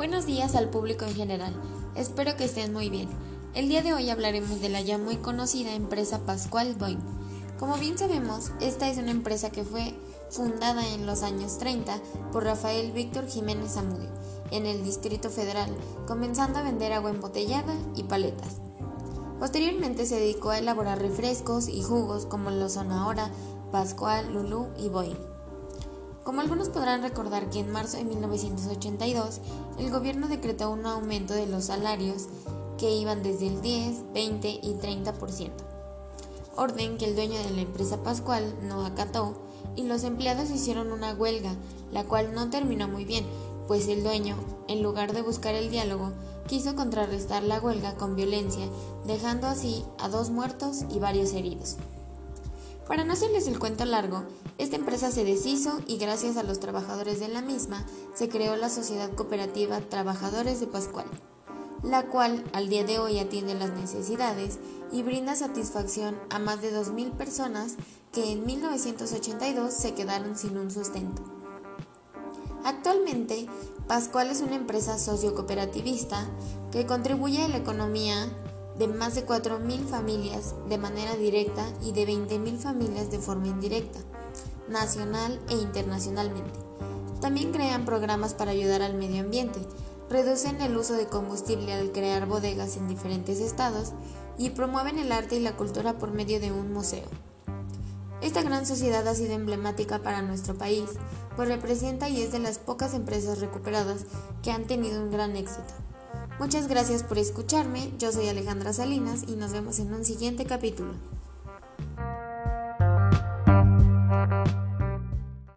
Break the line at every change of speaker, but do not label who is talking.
Buenos días al público en general. Espero que estén muy bien. El día de hoy hablaremos de la ya muy conocida empresa Pascual Boeing. Como bien sabemos, esta es una empresa que fue fundada en los años 30 por Rafael Víctor Jiménez Zamudio en el Distrito Federal, comenzando a vender agua embotellada y paletas. Posteriormente se dedicó a elaborar refrescos y jugos como lo son ahora Pascual, Lulú y Boeing. Como algunos podrán recordar que en marzo de 1982 el gobierno decretó un aumento de los salarios que iban desde el 10, 20 y 30%, orden que el dueño de la empresa Pascual no acató y los empleados hicieron una huelga, la cual no terminó muy bien, pues el dueño, en lugar de buscar el diálogo, quiso contrarrestar la huelga con violencia, dejando así a dos muertos y varios heridos. Para no hacerles el cuento largo, esta empresa se deshizo y gracias a los trabajadores de la misma se creó la Sociedad Cooperativa Trabajadores de Pascual, la cual al día de hoy atiende las necesidades y brinda satisfacción a más de 2.000 personas que en 1982 se quedaron sin un sustento. Actualmente, Pascual es una empresa sociocooperativista que contribuye a la economía de más de 4.000 familias de manera directa y de 20.000 familias de forma indirecta, nacional e internacionalmente. También crean programas para ayudar al medio ambiente, reducen el uso de combustible al crear bodegas en diferentes estados y promueven el arte y la cultura por medio de un museo. Esta gran sociedad ha sido emblemática para nuestro país, pues representa y es de las pocas empresas recuperadas que han tenido un gran éxito. Muchas gracias por escucharme, yo soy Alejandra Salinas y nos vemos en un siguiente capítulo.